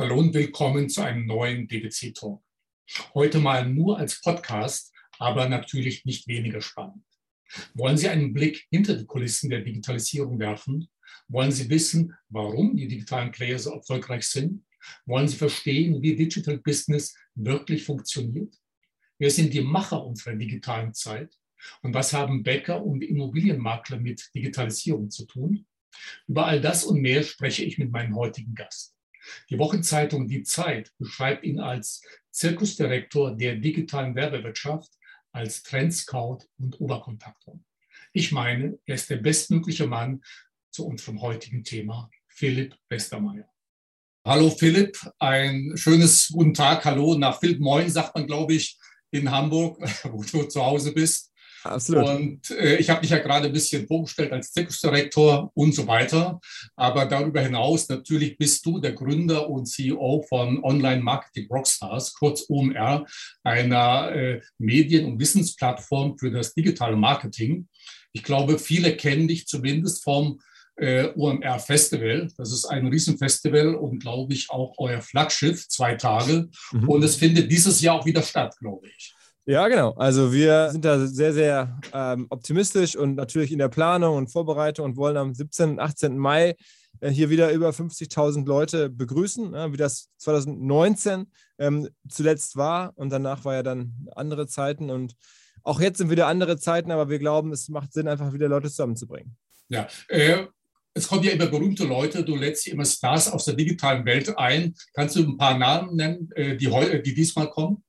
Hallo und willkommen zu einem neuen DBC Talk. Heute mal nur als Podcast, aber natürlich nicht weniger spannend. Wollen Sie einen Blick hinter die Kulissen der Digitalisierung werfen? Wollen Sie wissen, warum die digitalen Player so erfolgreich sind? Wollen Sie verstehen, wie Digital Business wirklich funktioniert? Wer sind die Macher unserer digitalen Zeit? Und was haben Bäcker und Immobilienmakler mit Digitalisierung zu tun? Über all das und mehr spreche ich mit meinem heutigen Gast. Die Wochenzeitung Die Zeit beschreibt ihn als Zirkusdirektor der digitalen Werbewirtschaft, als Trendscout und Oberkontaktor. Ich meine, er ist der bestmögliche Mann zu unserem heutigen Thema, Philipp Westermeier. Hallo Philipp, ein schönes guten Tag. Hallo nach Philipp Moin sagt man, glaube ich, in Hamburg, wo du zu Hause bist. Absolut. Und äh, ich habe mich ja gerade ein bisschen vorgestellt als Zirkusdirektor und so weiter. Aber darüber hinaus natürlich bist du der Gründer und CEO von Online Marketing Rockstars, kurz OMR, einer äh, Medien- und Wissensplattform für das digitale Marketing. Ich glaube, viele kennen dich zumindest vom äh, OMR Festival. Das ist ein Riesenfestival und glaube ich auch euer Flaggschiff, zwei Tage. Mhm. Und es findet dieses Jahr auch wieder statt, glaube ich. Ja, genau. Also wir sind da sehr, sehr ähm, optimistisch und natürlich in der Planung und Vorbereitung und wollen am 17. und 18. Mai äh, hier wieder über 50.000 Leute begrüßen, äh, wie das 2019 ähm, zuletzt war. Und danach war ja dann andere Zeiten. Und auch jetzt sind wieder andere Zeiten, aber wir glauben, es macht Sinn, einfach wieder Leute zusammenzubringen. Ja, äh, es kommen ja immer berühmte Leute, du lädst immer Stars aus der digitalen Welt ein. Kannst du ein paar Namen nennen, äh, die, die diesmal kommen?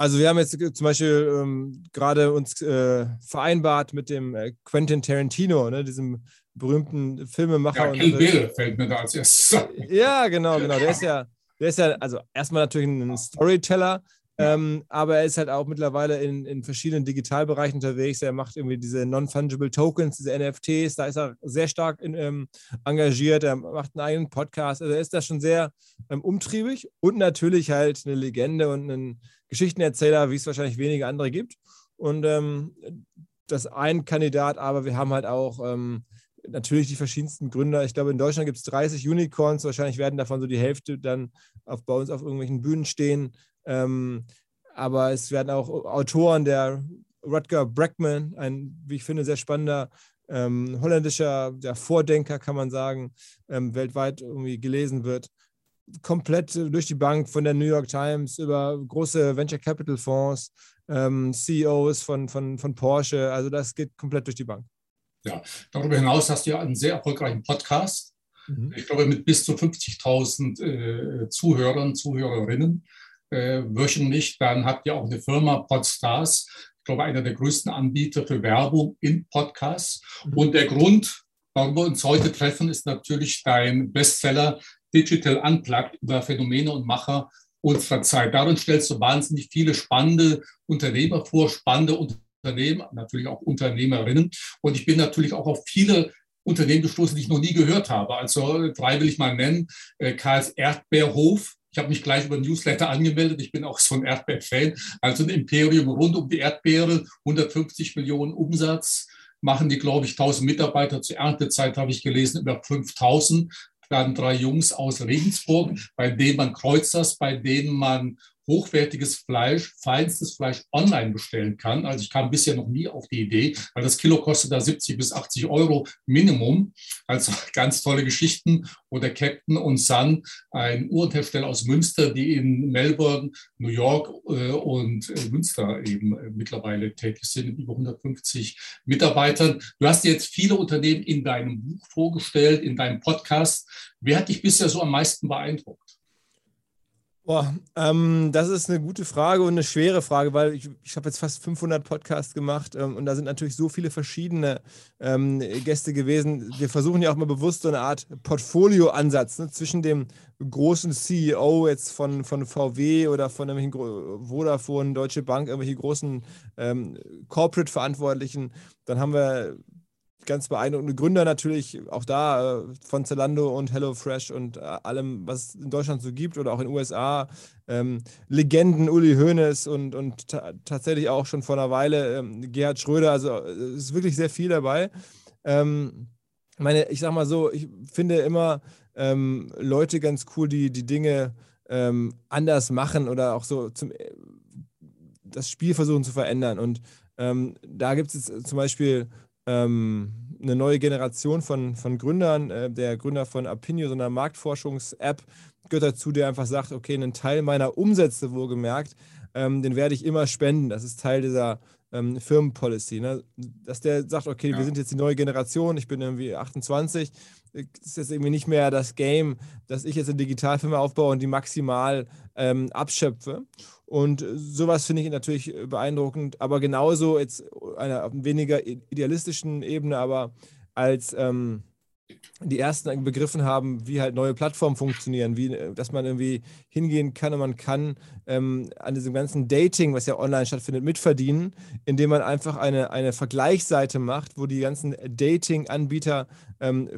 Also wir haben jetzt zum Beispiel ähm, gerade uns äh, vereinbart mit dem äh, Quentin Tarantino, ne, diesem berühmten Filmemacher. Ja, Kill Bill fällt mir da als erstes. Ja, genau, genau. Der ist ja, der ist ja, also erstmal natürlich ein Storyteller, ähm, aber er ist halt auch mittlerweile in, in verschiedenen Digitalbereichen unterwegs. Er macht irgendwie diese Non-Fungible Tokens, diese NFTs, da ist er sehr stark in, ähm, engagiert. Er macht einen eigenen Podcast. Also er ist da schon sehr ähm, umtriebig und natürlich halt eine Legende und ein Geschichtenerzähler, wie es wahrscheinlich wenige andere gibt. Und ähm, das ein Kandidat, aber wir haben halt auch ähm, natürlich die verschiedensten Gründer. Ich glaube, in Deutschland gibt es 30 Unicorns. Wahrscheinlich werden davon so die Hälfte dann auf, bei uns auf irgendwelchen Bühnen stehen. Ähm, aber es werden auch Autoren, der Rutger Brackman, ein, wie ich finde, sehr spannender ähm, holländischer ja, Vordenker, kann man sagen, ähm, weltweit irgendwie gelesen wird. Komplett durch die Bank von der New York Times über große Venture Capital Fonds, ähm, CEOs von, von, von Porsche. Also das geht komplett durch die Bank. Ja, darüber hinaus hast du ja einen sehr erfolgreichen Podcast. Mhm. Ich glaube, mit bis zu 50.000 äh, Zuhörern, Zuhörerinnen äh, wöchentlich. Dann habt ihr auch eine Firma Podstars, ich glaube, einer der größten Anbieter für Werbung in Podcasts. Mhm. Und der Grund, warum wir uns heute treffen, ist natürlich dein Bestseller Digital Unplugged über Phänomene und Macher unserer Zeit. Darin stellst du wahnsinnig viele spannende Unternehmer vor, spannende Unternehmen, natürlich auch Unternehmerinnen. Und ich bin natürlich auch auf viele Unternehmen gestoßen, die ich noch nie gehört habe. Also drei will ich mal nennen. Äh, Karls Erdbeerhof, ich habe mich gleich über Newsletter angemeldet. Ich bin auch so ein Erdbeer-Fan. Also ein Imperium rund um die Erdbeere, 150 Millionen Umsatz, machen die, glaube ich, 1000 Mitarbeiter. Zur Erntezeit habe ich gelesen, über 5000. Dann drei Jungs aus Regensburg, bei denen man kreuzt das, bei denen man hochwertiges Fleisch, feinstes Fleisch online bestellen kann. Also ich kam bisher noch nie auf die Idee, weil das Kilo kostet da 70 bis 80 Euro Minimum. Also ganz tolle Geschichten. Oder Captain und Sun, ein Uhrenhersteller aus Münster, die in Melbourne, New York äh, und äh, Münster eben äh, mittlerweile tätig sind, mit über 150 Mitarbeitern. Du hast jetzt viele Unternehmen in deinem Buch vorgestellt, in deinem Podcast. Wer hat dich bisher so am meisten beeindruckt? Boah, ähm, das ist eine gute Frage und eine schwere Frage, weil ich, ich habe jetzt fast 500 Podcasts gemacht ähm, und da sind natürlich so viele verschiedene ähm, Gäste gewesen. Wir versuchen ja auch mal bewusst so eine Art Portfolio-Ansatz ne, zwischen dem großen CEO jetzt von, von VW oder von irgendwelchen Vodafone, Deutsche Bank, irgendwelche großen ähm, Corporate-Verantwortlichen. Dann haben wir ganz beeindruckende Gründer natürlich, auch da äh, von Zalando und HelloFresh und äh, allem, was es in Deutschland so gibt oder auch in den USA. Ähm, Legenden, Uli Hoeneß und, und tatsächlich auch schon vor einer Weile ähm, Gerhard Schröder. Also äh, es ist wirklich sehr viel dabei. Ähm, meine, ich sag mal so, ich finde immer ähm, Leute ganz cool, die die Dinge ähm, anders machen oder auch so zum, das Spiel versuchen zu verändern. Und ähm, da gibt es zum Beispiel ähm, eine neue Generation von, von Gründern. Äh, der Gründer von Apinio, so einer Marktforschungs-App, gehört dazu, der einfach sagt, okay, einen Teil meiner Umsätze, wohlgemerkt, ähm, den werde ich immer spenden. Das ist Teil dieser ähm, Firmenpolicy. Ne? Dass der sagt, okay, ja. wir sind jetzt die neue Generation, ich bin irgendwie 28, ist jetzt irgendwie nicht mehr das Game, dass ich jetzt eine Digitalfirma aufbaue und die maximal ähm, abschöpfe. Und sowas finde ich natürlich beeindruckend, aber genauso jetzt einer weniger idealistischen Ebene, aber als ähm, die ersten begriffen haben, wie halt neue Plattformen funktionieren, wie, äh, dass man irgendwie hingehen kann und man kann ähm, an diesem ganzen Dating, was ja online stattfindet, mitverdienen, indem man einfach eine, eine Vergleichsseite macht, wo die ganzen Dating-Anbieter ähm,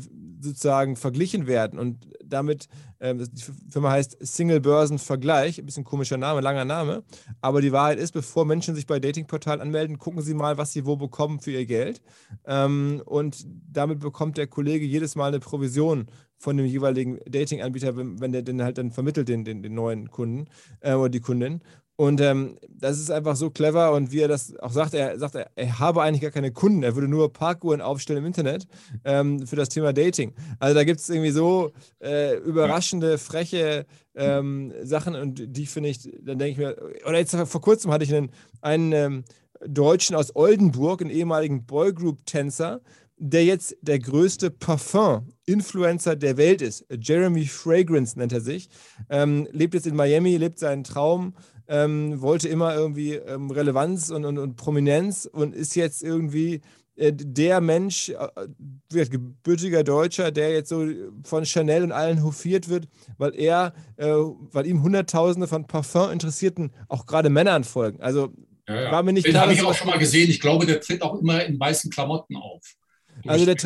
sozusagen verglichen werden. Und damit, die Firma heißt Single Börsen Vergleich, ein bisschen komischer Name, langer Name, aber die Wahrheit ist, bevor Menschen sich bei Datingportalen anmelden, gucken sie mal, was sie wo bekommen für ihr Geld. Ähm, und damit bekommt der Kollege jedes Mal eine Provision von dem jeweiligen Dating-Anbieter, wenn, wenn der den halt dann vermittelt, den, den, den neuen Kunden äh, oder die Kundin. Und ähm, das ist einfach so clever und wie er das auch sagt, er sagt, er, er habe eigentlich gar keine Kunden, er würde nur Parkuhren aufstellen im Internet ähm, für das Thema Dating. Also da gibt es irgendwie so äh, überraschende, freche ähm, Sachen und die finde ich, dann denke ich mir, oder jetzt vor kurzem hatte ich einen, einen ähm, Deutschen aus Oldenburg, einen ehemaligen Boygroup-Tänzer, der jetzt der größte Parfum-Influencer der Welt ist. Jeremy Fragrance nennt er sich. Ähm, lebt jetzt in Miami, lebt seinen Traum, ähm, wollte immer irgendwie ähm, Relevanz und, und, und, Prominenz und ist jetzt irgendwie äh, der Mensch, äh, gebürtiger Deutscher, der jetzt so von Chanel und allen hofiert wird, weil er, äh, weil ihm Hunderttausende von Parfum-Interessierten, auch gerade Männern folgen. Also ja, ja. war mir nicht Den habe ich auch schon mal gesehen. Ich glaube, der tritt auch immer in weißen Klamotten auf. Also der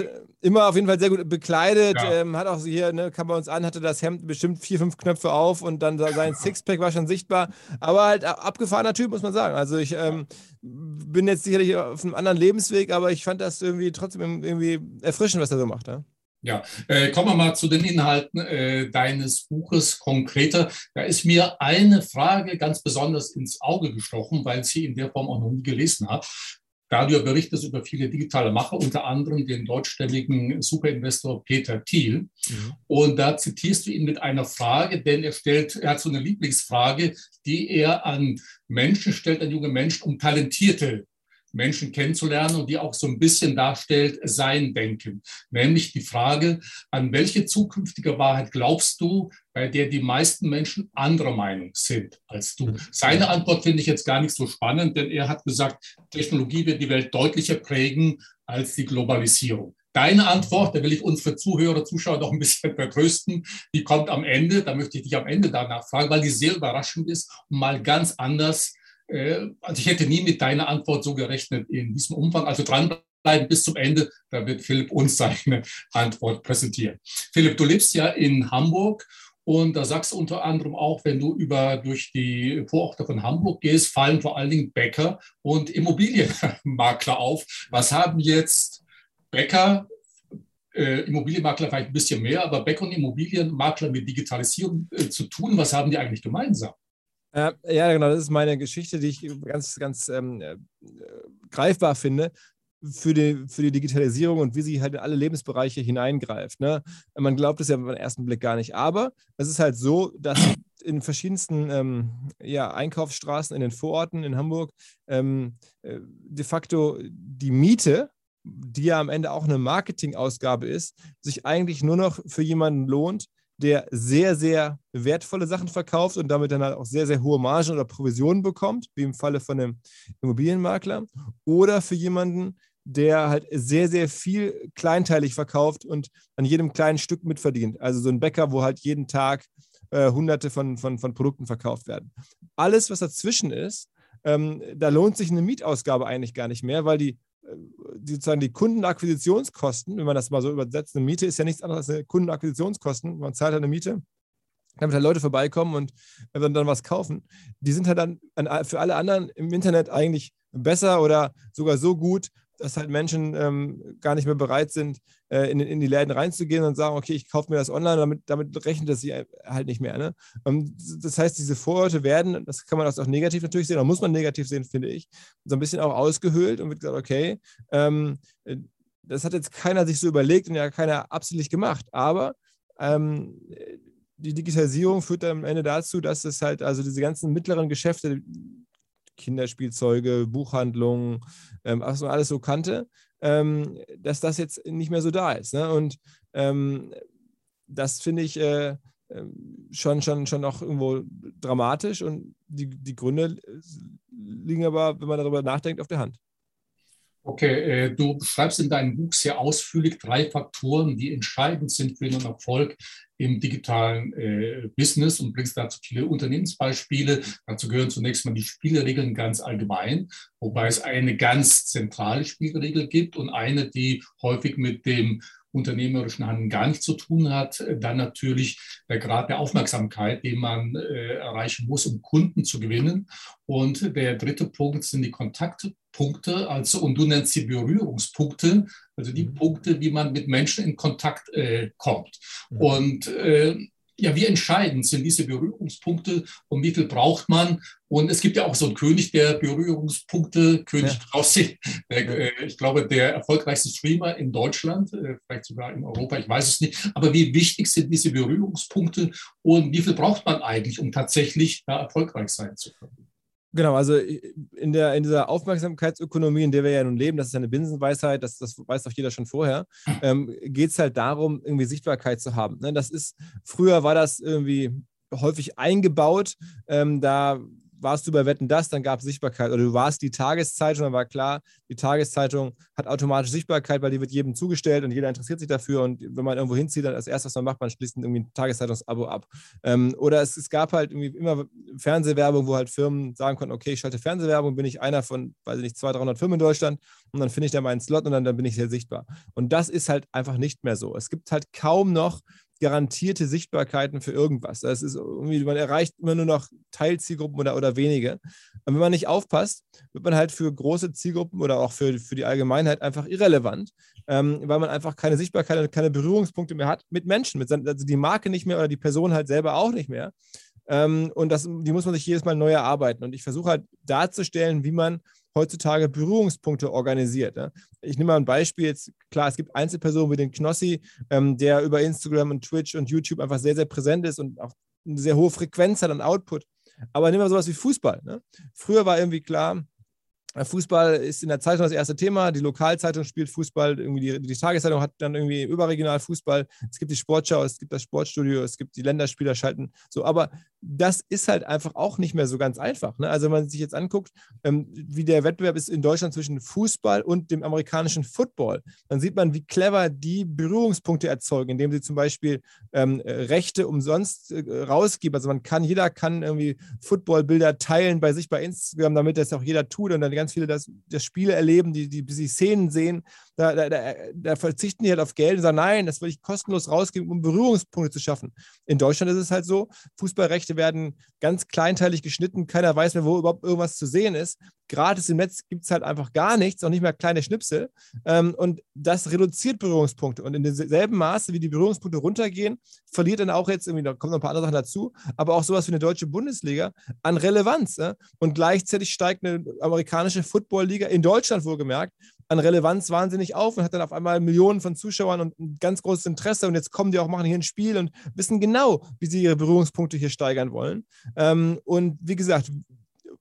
immer auf jeden Fall sehr gut bekleidet, ja. ähm, hat auch hier, ne, kam bei uns an, hatte das Hemd bestimmt vier, fünf Knöpfe auf und dann sein Sixpack war schon sichtbar. Aber halt abgefahrener Typ, muss man sagen. Also ich ähm, bin jetzt sicherlich auf einem anderen Lebensweg, aber ich fand das irgendwie trotzdem irgendwie erfrischend, was er so macht. Ja? Ja, äh, kommen wir mal zu den Inhalten äh, deines Buches konkreter. Da ist mir eine Frage ganz besonders ins Auge gestochen, weil ich sie in der Form auch noch nie gelesen habe. Radio berichtet über viele digitale Macher, unter anderem den deutschstämmigen Superinvestor Peter Thiel. Mhm. Und da zitierst du ihn mit einer Frage, denn er stellt, er hat so eine Lieblingsfrage, die er an Menschen stellt, an junge Menschen, um talentierte Menschen kennenzulernen und die auch so ein bisschen darstellt, sein Denken. Nämlich die Frage, an welche zukünftige Wahrheit glaubst du, bei der die meisten Menschen anderer Meinung sind als du? Mhm. Seine Antwort finde ich jetzt gar nicht so spannend, denn er hat gesagt, Technologie wird die Welt deutlicher prägen als die Globalisierung. Deine Antwort, da will ich unsere Zuhörer, Zuschauer doch ein bisschen vertrösten, die kommt am Ende, da möchte ich dich am Ende danach fragen, weil die sehr überraschend ist und mal ganz anders also ich hätte nie mit deiner Antwort so gerechnet in diesem Umfang. Also dranbleiben bis zum Ende, da wird Philipp uns seine Antwort präsentieren. Philipp, du lebst ja in Hamburg und da sagst du unter anderem auch, wenn du über durch die Vororte von Hamburg gehst, fallen vor allen Dingen Bäcker und Immobilienmakler auf. Was haben jetzt Bäcker, äh, Immobilienmakler vielleicht ein bisschen mehr, aber Bäcker und Immobilienmakler mit Digitalisierung äh, zu tun? Was haben die eigentlich gemeinsam? Ja, genau, das ist meine Geschichte, die ich ganz, ganz ähm, äh, greifbar finde für die, für die Digitalisierung und wie sie halt in alle Lebensbereiche hineingreift. Ne? Man glaubt es ja beim ersten Blick gar nicht. Aber es ist halt so, dass in verschiedensten ähm, ja, Einkaufsstraßen in den Vororten in Hamburg ähm, äh, de facto die Miete, die ja am Ende auch eine Marketingausgabe ist, sich eigentlich nur noch für jemanden lohnt, der sehr, sehr wertvolle Sachen verkauft und damit dann halt auch sehr, sehr hohe Margen oder Provisionen bekommt, wie im Falle von einem Immobilienmakler, oder für jemanden, der halt sehr, sehr viel kleinteilig verkauft und an jedem kleinen Stück mitverdient. Also so ein Bäcker, wo halt jeden Tag äh, hunderte von, von, von Produkten verkauft werden. Alles, was dazwischen ist, ähm, da lohnt sich eine Mietausgabe eigentlich gar nicht mehr, weil die die, sozusagen die Kundenakquisitionskosten, wenn man das mal so übersetzt, eine Miete ist ja nichts anderes als eine Kundenakquisitionskosten. Man zahlt halt eine Miete, damit halt Leute vorbeikommen und dann, dann was kaufen. Die sind halt dann für alle anderen im Internet eigentlich besser oder sogar so gut, dass halt Menschen ähm, gar nicht mehr bereit sind, äh, in, in, die Läden reinzugehen und sagen, okay, ich kaufe mir das online, damit, damit rechnet das sie halt nicht mehr. Ne? Ähm, das heißt, diese Vororte werden, das kann man auch negativ natürlich sehen, oder muss man negativ sehen, finde ich, so ein bisschen auch ausgehöhlt und wird gesagt, okay, ähm, das hat jetzt keiner sich so überlegt und ja keiner absichtlich gemacht, aber ähm, die Digitalisierung führt dann am Ende dazu, dass es halt, also diese ganzen mittleren Geschäfte, Kinderspielzeuge, Buchhandlungen, ähm, was man alles so kannte, ähm, dass das jetzt nicht mehr so da ist. Ne? Und ähm, das finde ich äh, ähm, schon, schon, schon auch irgendwo dramatisch und die, die Gründe liegen aber, wenn man darüber nachdenkt, auf der Hand. Okay, äh, du beschreibst in deinem Buch sehr ausführlich drei Faktoren, die entscheidend sind für den Erfolg im digitalen äh, Business und bringst dazu viele Unternehmensbeispiele. Dazu gehören zunächst mal die Spielregeln ganz allgemein, wobei es eine ganz zentrale Spielregel gibt und eine, die häufig mit dem unternehmerischen Handeln gar nichts zu tun hat. Dann natürlich der Grad der Aufmerksamkeit, den man äh, erreichen muss, um Kunden zu gewinnen. Und der dritte Punkt sind die Kontaktpunkte, also und du nennst sie Berührungspunkte, also die mhm. Punkte, wie man mit Menschen in Kontakt äh, kommt. Mhm. Und äh, ja, wie entscheidend sind diese Berührungspunkte und wie viel braucht man? Und es gibt ja auch so einen König der Berührungspunkte, König ja. Krause, der, äh, ich glaube, der erfolgreichste Streamer in Deutschland, äh, vielleicht sogar in Europa, ich weiß es nicht. Aber wie wichtig sind diese Berührungspunkte und wie viel braucht man eigentlich, um tatsächlich da erfolgreich sein zu können? Genau, also in, der, in dieser Aufmerksamkeitsökonomie, in der wir ja nun leben, das ist eine Binsenweisheit, das, das weiß auch jeder schon vorher, ähm, geht es halt darum, irgendwie Sichtbarkeit zu haben. Ne? Das ist, früher war das irgendwie häufig eingebaut, ähm, da warst du bei Wetten das, dann gab es Sichtbarkeit. Oder du warst die Tageszeitung, dann war klar, die Tageszeitung hat automatisch Sichtbarkeit, weil die wird jedem zugestellt und jeder interessiert sich dafür. Und wenn man irgendwo hinzieht, dann als erstes, was man macht, man schließt irgendwie ein Tageszeitungsabo ab. Ähm, oder es, es, gab halt irgendwie immer Fernsehwerbung, wo halt Firmen sagen konnten, okay, ich schalte Fernsehwerbung, bin ich einer von, weiß ich nicht, 200, 300 Firmen in Deutschland und dann finde ich da meinen Slot und dann, dann bin ich sehr sichtbar. Und das ist halt einfach nicht mehr so. Es gibt halt kaum noch garantierte Sichtbarkeiten für irgendwas. Das ist irgendwie, man erreicht immer nur noch Teilzielgruppen oder, oder wenige. Und wenn man nicht aufpasst, wird man halt für große Zielgruppen oder auch für, für die Allgemeinheit einfach irrelevant, ähm, weil man einfach keine Sichtbarkeit und keine Berührungspunkte mehr hat mit Menschen, mit, also die Marke nicht mehr oder die Person halt selber auch nicht mehr. Ähm, und das, die muss man sich jedes Mal neu erarbeiten. Und ich versuche halt darzustellen, wie man heutzutage Berührungspunkte organisiert. Ne? Ich nehme mal ein Beispiel. Jetzt, klar, es gibt Einzelpersonen wie den Knossi, ähm, der über Instagram und Twitch und YouTube einfach sehr, sehr präsent ist und auch eine sehr hohe Frequenz hat an Output. Aber nehmen wir sowas wie Fußball. Ne? Früher war irgendwie klar, Fußball ist in der Zeitung das erste Thema. Die Lokalzeitung spielt Fußball. Irgendwie die, die, Tageszeitung hat dann irgendwie überregional Fußball. Es gibt die Sportschau, es gibt das Sportstudio, es gibt die Länderspieler schalten. So, aber das ist halt einfach auch nicht mehr so ganz einfach. Ne? Also wenn man sich jetzt anguckt, ähm, wie der Wettbewerb ist in Deutschland zwischen Fußball und dem amerikanischen Football, dann sieht man, wie clever die Berührungspunkte erzeugen, indem sie zum Beispiel ähm, Rechte umsonst äh, rausgeben. Also man kann, jeder kann irgendwie Footballbilder teilen bei sich bei Instagram, damit das auch jeder tut und dann ganz viele das, das Spiele erleben, die, die, die Szenen sehen. Da, da, da, verzichten die halt auf Geld und sagen, nein, das will ich kostenlos rausgeben, um Berührungspunkte zu schaffen. In Deutschland ist es halt so, Fußballrechte werden ganz kleinteilig geschnitten. Keiner weiß mehr, wo überhaupt irgendwas zu sehen ist. Gratis im Netz gibt es halt einfach gar nichts, auch nicht mehr kleine Schnipsel. Ähm, und das reduziert Berührungspunkte. Und in demselben Maße, wie die Berührungspunkte runtergehen, verliert dann auch jetzt irgendwie, da kommen noch ein paar andere Sachen dazu, aber auch sowas wie eine deutsche Bundesliga an Relevanz. Und gleichzeitig steigt eine amerikanische Football-Liga in Deutschland wohlgemerkt an Relevanz wahnsinnig auf und hat dann auf einmal Millionen von Zuschauern und ein ganz großes Interesse. Und jetzt kommen die auch, machen hier ein Spiel und wissen genau, wie sie ihre Berührungspunkte hier steigern wollen. Ähm, und wie gesagt,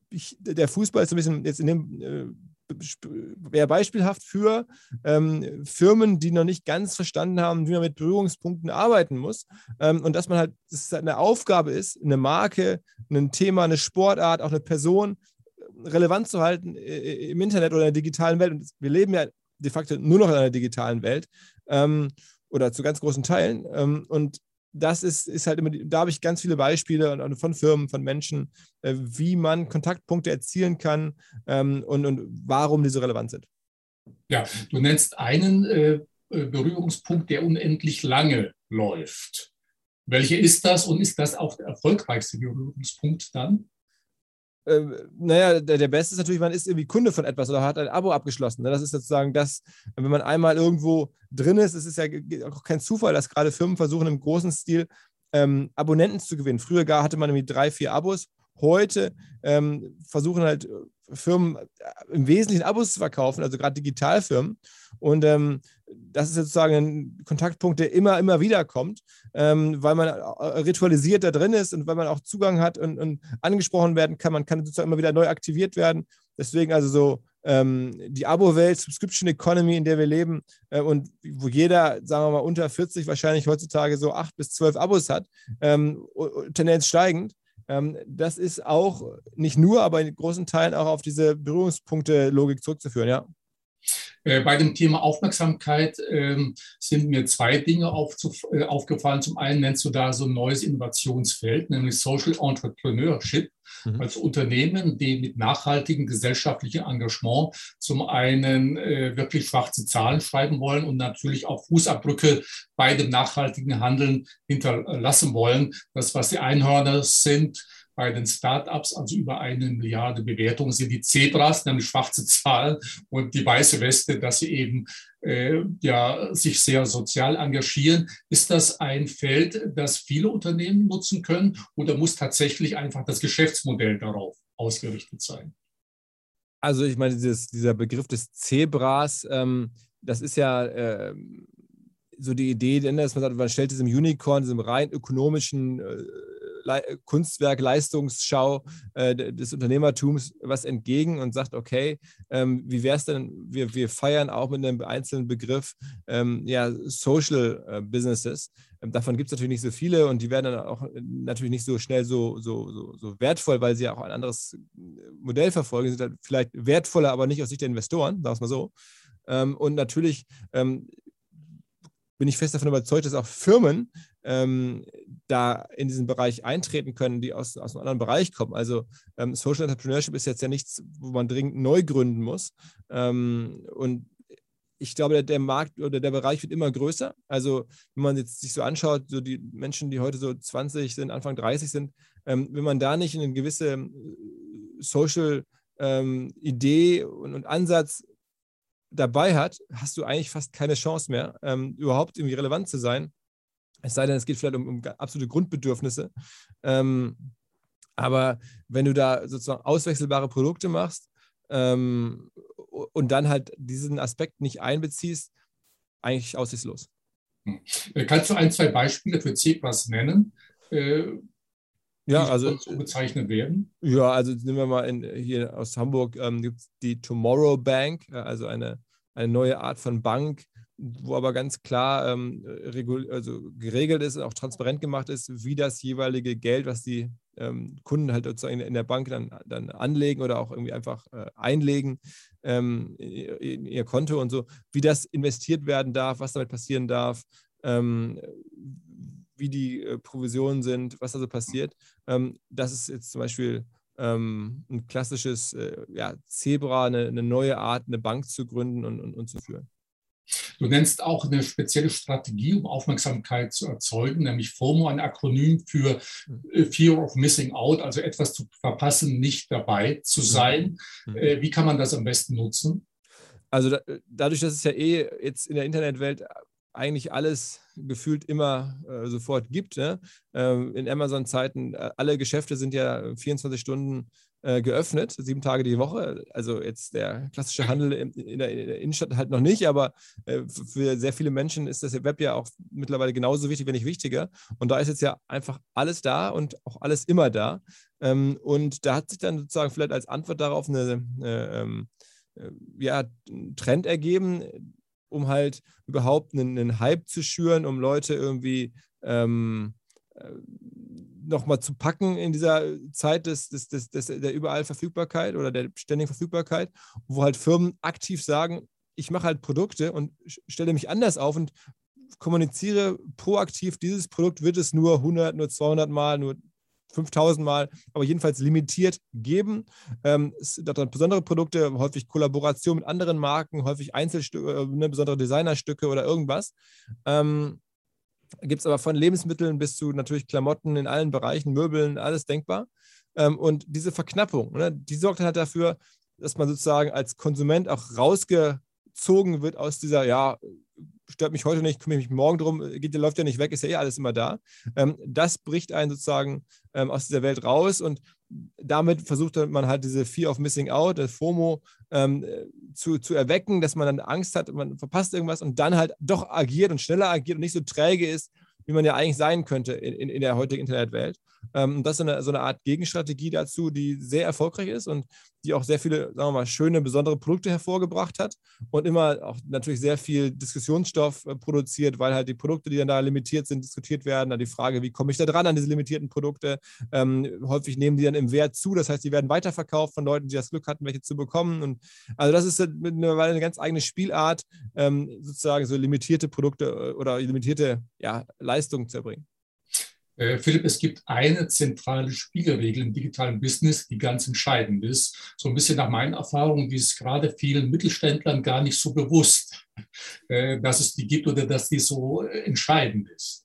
ich, der Fußball ist ein bisschen jetzt in dem äh, wäre beispielhaft für ähm, Firmen, die noch nicht ganz verstanden haben, wie man mit Berührungspunkten arbeiten muss. Ähm, und dass man halt, dass es halt eine Aufgabe ist, eine Marke, ein Thema, eine Sportart, auch eine Person relevant zu halten äh, im Internet oder in der digitalen Welt. Und wir leben ja de facto nur noch in einer digitalen Welt ähm, oder zu ganz großen Teilen. Ähm, und das ist, ist halt immer, da habe ich ganz viele Beispiele von Firmen, von Menschen, äh, wie man Kontaktpunkte erzielen kann ähm, und, und warum diese relevant sind. Ja, du nennst einen äh, äh Berührungspunkt, der unendlich lange läuft. Welcher ist das und ist das auch der erfolgreichste Berührungspunkt dann? Äh, naja, der, der Beste ist natürlich, man ist irgendwie Kunde von etwas oder hat ein Abo abgeschlossen. Ne? Das ist sozusagen das, wenn man einmal irgendwo drin ist, es ist ja auch kein Zufall, dass gerade Firmen versuchen, im großen Stil ähm, Abonnenten zu gewinnen. Früher gar hatte man irgendwie drei, vier Abos. Heute ähm, versuchen halt Firmen äh, im Wesentlichen Abos zu verkaufen, also gerade Digitalfirmen. Und ähm, das ist sozusagen ein Kontaktpunkt, der immer, immer wieder kommt, ähm, weil man äh, ritualisiert da drin ist und weil man auch Zugang hat und, und, angesprochen werden kann. Man kann sozusagen immer wieder neu aktiviert werden. Deswegen also so ähm, die Abo-Welt, Subscription Economy, in der wir leben äh, und wo jeder, sagen wir mal, unter 40 wahrscheinlich heutzutage so acht bis zwölf Abos hat, ähm, Tendenz steigend. Ähm, das ist auch nicht nur, aber in großen Teilen auch auf diese Berührungspunkte-Logik zurückzuführen, ja. Äh, bei dem Thema Aufmerksamkeit ähm, sind mir zwei Dinge äh, aufgefallen. Zum einen nennst du da so ein neues Innovationsfeld, nämlich Social Entrepreneurship. Mhm. Als Unternehmen, die mit nachhaltigem gesellschaftlichem Engagement zum einen äh, wirklich schwarze Zahlen schreiben wollen und natürlich auch Fußabdrücke bei dem nachhaltigen Handeln hinterlassen wollen. Das, was die Einhörner sind, bei den Startups, also über eine Milliarde Bewertungen, sind die Zebras, nämlich schwarze Zahlen und die weiße Weste, dass sie eben äh, ja, sich sehr sozial engagieren. Ist das ein Feld, das viele Unternehmen nutzen können oder muss tatsächlich einfach das Geschäftsmodell darauf ausgerichtet sein? Also ich meine, dieses, dieser Begriff des Zebras, ähm, das ist ja äh, so die Idee, dass man sagt, man stellt diesem Unicorn, diesem rein ökonomischen äh, Le Kunstwerk, Leistungsschau äh, des Unternehmertums was entgegen und sagt, okay, ähm, wie wäre es denn, wir, wir feiern auch mit einem einzelnen Begriff ähm, ja, Social äh, Businesses. Ähm, davon gibt es natürlich nicht so viele und die werden dann auch äh, natürlich nicht so schnell so, so, so, so wertvoll, weil sie auch ein anderes äh, Modell verfolgen. Sie sind halt vielleicht wertvoller, aber nicht aus Sicht der Investoren, sagen wir es mal so. Ähm, und natürlich ähm, bin ich fest davon überzeugt, dass auch Firmen ähm, da in diesen Bereich eintreten können, die aus, aus einem anderen Bereich kommen. Also ähm, Social Entrepreneurship ist jetzt ja nichts, wo man dringend neu gründen muss. Ähm, und ich glaube, der, der, Markt oder der Bereich wird immer größer. Also wenn man jetzt sich so anschaut, so die Menschen, die heute so 20 sind, Anfang 30 sind, ähm, wenn man da nicht eine gewisse äh, Social ähm, Idee und, und Ansatz dabei hat, hast du eigentlich fast keine Chance mehr, ähm, überhaupt irgendwie relevant zu sein. Es sei denn, es geht vielleicht um, um absolute Grundbedürfnisse. Ähm, aber wenn du da sozusagen auswechselbare Produkte machst ähm, und dann halt diesen Aspekt nicht einbeziehst, eigentlich aussichtslos. Hm. Äh, kannst du ein, zwei Beispiele für Zebras nennen? Äh, ja, also so bezeichnet werden? Ja, also nehmen wir mal in, hier aus Hamburg ähm, gibt es die Tomorrow Bank, also eine, eine neue Art von Bank, wo aber ganz klar ähm, also geregelt ist und auch transparent gemacht ist, wie das jeweilige Geld, was die ähm, Kunden halt sozusagen in der Bank dann, dann anlegen oder auch irgendwie einfach äh, einlegen ähm, in ihr Konto und so, wie das investiert werden darf, was damit passieren darf, ähm, wie die äh, Provisionen sind, was da so passiert. Ähm, das ist jetzt zum Beispiel ähm, ein klassisches äh, ja, Zebra, eine, eine, neue Art, eine Bank zu gründen und, und, und zu führen. Du nennst auch eine spezielle Strategie, um Aufmerksamkeit zu erzeugen, nämlich FOMO, ein Akronym für äh, Fear of Missing Out, also etwas zu verpassen, nicht dabei zu mhm. sein. Mhm. Äh, wie kann man das am besten nutzen? Also da, dadurch, dass es ja eh jetzt in der Internetwelt eigentlich alles gefühlt immer äh, sofort gibt. Ne? Ähm, in Amazon-Zeiten, äh, alle Geschäfte sind ja 24 Stunden äh, geöffnet, sieben Tage die Woche. Also jetzt der klassische Handel in, der, in der, Innenstadt halt noch nicht, aber äh, für sehr viele Menschen ist das Web ja auch mittlerweile genauso wichtig, wenn nicht wichtiger. Und da ist jetzt ja einfach alles da und auch alles immer da. Ähm, und da hat sich dann sozusagen vielleicht als Antwort darauf eine, äh, ähm, äh, ja, Trend ergeben, um halt überhaupt einen, einen, Hype zu schüren, um Leute irgendwie ähm, äh, nochmal zu packen in dieser Zeit des, des, des, des, der überall Verfügbarkeit oder der ständigen Verfügbarkeit, wo halt Firmen aktiv sagen, ich mache halt Produkte und stelle mich anders auf und kommuniziere proaktiv, dieses Produkt wird es nur 100, nur 200 Mal, nur 5000 Mal, aber jedenfalls limitiert geben. Ähm, es sind dann besondere Produkte, häufig Kollaboration mit anderen Marken, häufig Einzelstücke, äh, ne, besondere Designerstücke oder irgendwas. Ähm, Gibt es aber von Lebensmitteln bis zu natürlich Klamotten in allen Bereichen, Möbeln, alles denkbar. Ähm, und diese Verknappung, ne, die sorgt halt dafür, dass man sozusagen als Konsument auch rausgezogen wird aus dieser, ja, stört mich heute nicht, kümmere mich morgen drum, geht, läuft ja nicht weg, ist ja eh alles immer da. Ähm, das bricht einen sozusagen ähm, aus dieser Welt raus und damit versucht man halt diese Fear of Missing Out, das FOMO, ähm, zu, zu erwecken, dass man dann Angst hat, man verpasst irgendwas und dann halt doch agiert und schneller agiert und nicht so träge ist, wie man ja eigentlich sein könnte in, in, in der heutigen Internetwelt. Ähm, das ist eine, so eine Art Gegenstrategie dazu, die sehr erfolgreich ist und die auch sehr viele, sagen wir mal, schöne, besondere Produkte hervorgebracht hat und immer auch natürlich sehr viel Diskussionsstoff äh, produziert, weil halt die Produkte, die dann da limitiert sind, diskutiert werden. Dann die Frage, wie komme ich da dran an diese limitierten Produkte? Ähm, häufig nehmen die dann im Wert zu, das heißt, die werden weiterverkauft von Leuten, die das Glück hatten, welche zu bekommen. Und also das ist mittlerweile eine ganz eigene Spielart, ähm, sozusagen so limitierte Produkte äh, oder limitierte ja, Leistungen zu erbringen. Äh, Philipp, es gibt eine zentrale Spielregel im digitalen Business, die ganz entscheidend ist. So ein bisschen nach meinen Erfahrungen, die ist gerade vielen Mittelständlern gar nicht so bewusst, äh, dass es die gibt oder dass die so äh, entscheidend ist.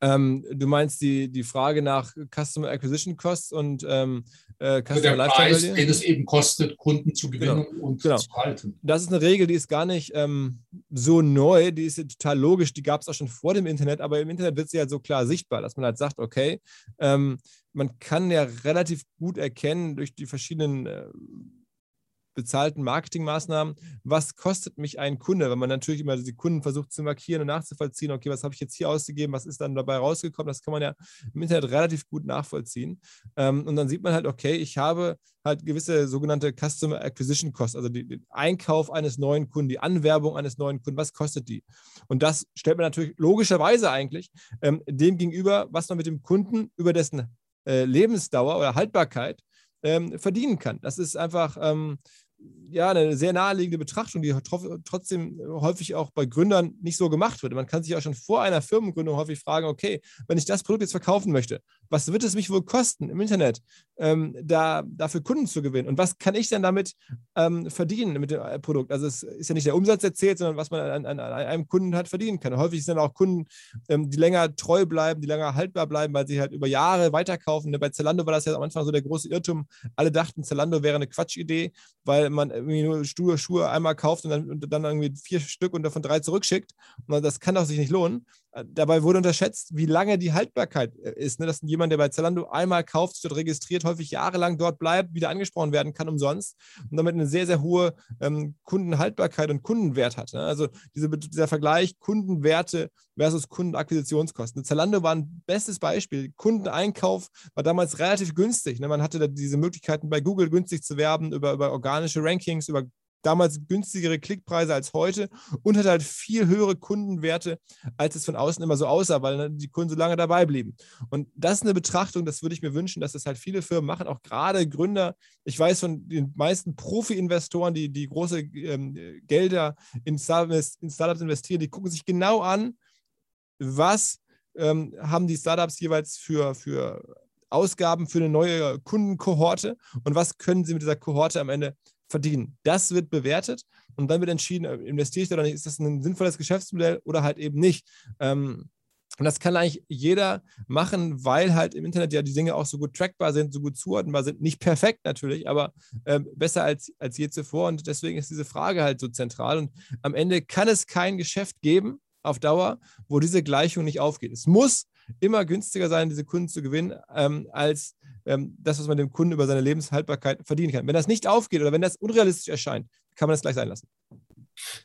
Ähm, du meinst die, die Frage nach Customer Acquisition Costs und ähm, äh, Customer also der Lifetime Preis, den es eben kostet, Kunden zu gewinnen genau. und genau. zu halten. Das ist eine Regel, die ist gar nicht ähm, so neu, die ist total logisch, die gab es auch schon vor dem Internet, aber im Internet wird sie halt so klar sichtbar, dass man halt sagt, okay, ähm, man kann ja relativ gut erkennen durch die verschiedenen äh, bezahlten Marketingmaßnahmen, was kostet mich ein Kunde, wenn man natürlich immer die Kunden versucht zu markieren und nachzuvollziehen, okay, was habe ich jetzt hier ausgegeben, was ist dann dabei rausgekommen, das kann man ja im Internet relativ gut nachvollziehen. Ähm, und dann sieht man halt, okay, ich habe halt gewisse sogenannte Customer Acquisition Costs, also den Einkauf eines neuen Kunden, die Anwerbung eines neuen Kunden, was kostet die? Und das stellt man natürlich logischerweise eigentlich ähm, dem gegenüber, was man mit dem Kunden über dessen äh, Lebensdauer oder Haltbarkeit ähm, verdienen kann. Das ist einfach ja, eine sehr naheliegende Betrachtung, die trotzdem häufig auch bei Gründern nicht so gemacht wird. Man kann sich auch schon vor einer Firmengründung häufig fragen, okay, wenn ich das Produkt jetzt verkaufen möchte, was wird es mich wohl kosten im Internet, ähm, da, dafür Kunden zu gewinnen? Und was kann ich denn damit ähm, verdienen mit dem äh, Produkt? Also es ist ja nicht der Umsatz erzählt, sondern was man an, an, an einem Kunden halt verdienen kann. häufig sind auch Kunden, ähm, die länger treu bleiben, die länger haltbar bleiben, weil sie halt über Jahre weiterkaufen. Bei Zalando war das ja am Anfang so der große Irrtum. Alle dachten, Zalando wäre eine Quatschidee, weil man nur Schuhe, Schuhe einmal kauft und dann, und dann irgendwie vier Stück und davon drei zurückschickt. Und das kann doch sich nicht lohnen. Äh, dabei wurde unterschätzt, wie lange die Haltbarkeit äh, ist. Ne? Dass jemand, der bei Zalando einmal kauft, dort registriert, häufig jahrelang dort bleibt, wieder angesprochen werden kann umsonst und damit eine sehr, sehr hohe ähm, Kundenhaltbarkeit und Kundenwert hat. Ne? Also diese, dieser Vergleich Kundenwerte versus Kundenakquisitionskosten. Zalando war ein bestes Beispiel. Kundeneinkauf war damals relativ günstig. Ne? Man hatte diese Möglichkeiten bei Google günstig zu werben über, über organische Rankings, über damals günstigere Klickpreise als heute und hat halt viel höhere Kundenwerte, als es von außen immer so aussah, weil ne, die Kunden so lange dabei blieben. Und das ist eine Betrachtung, das würde ich mir wünschen, dass das halt viele Firmen machen, auch gerade Gründer. Ich weiß von den meisten Profi-Investoren, die, die große ähm, Gelder in Startups, in Startups investieren, die gucken sich genau an, was ähm, haben die Startups jeweils für, für Ausgaben für eine neue Kundenkohorte und was können sie mit dieser Kohorte am Ende verdienen. Das wird bewertet und dann wird entschieden, äh, investiere ich da oder nicht, ist das ein sinnvolles Geschäftsmodell oder halt eben nicht. Ähm, und das kann eigentlich jeder machen, weil halt im Internet ja die Dinge auch so gut trackbar sind, so gut zuordnenbar sind. Nicht perfekt natürlich, aber äh, besser als, als je zuvor. Und deswegen ist diese Frage halt so zentral. Und am Ende kann es kein Geschäft geben auf Dauer, wo diese Gleichung nicht aufgeht. Es muss immer günstiger sein, diese Kunden zu gewinnen, ähm, als ähm, das, was man dem Kunden über seine Lebenshaltbarkeit verdienen kann. Wenn das nicht aufgeht oder wenn das unrealistisch erscheint, kann man das gleich sein lassen.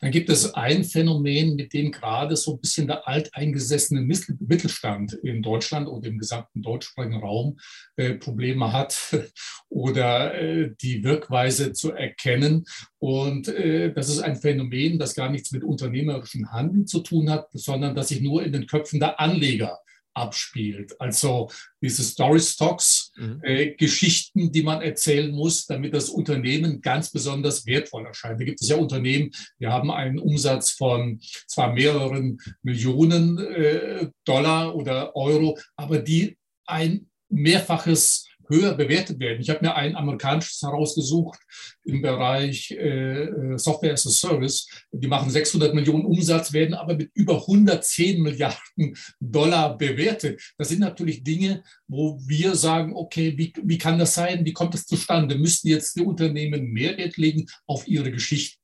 Dann gibt es ein Phänomen, mit dem gerade so ein bisschen der alteingesessene Mittelstand in Deutschland und im gesamten deutschsprachigen Raum äh, Probleme hat oder äh, die Wirkweise zu erkennen. Und äh, das ist ein Phänomen, das gar nichts mit unternehmerischem Handeln zu tun hat, sondern das sich nur in den Köpfen der Anleger abspielt. Also diese Story Stocks, mhm. äh, Geschichten, die man erzählen muss, damit das Unternehmen ganz besonders wertvoll erscheint. Da gibt es ja Unternehmen, die haben einen Umsatz von zwar mehreren Millionen äh, Dollar oder Euro, aber die ein mehrfaches höher bewertet werden. Ich habe mir ein amerikanisches herausgesucht im Bereich äh, äh Software as a Service. Die machen 600 Millionen Umsatz, werden aber mit über 110 Milliarden Dollar bewertet. Das sind natürlich Dinge, wo wir sagen, okay, wie, wie kann das sein? Wie kommt das zustande? Müssten jetzt die Unternehmen mehr Wert legen auf ihre Geschichten?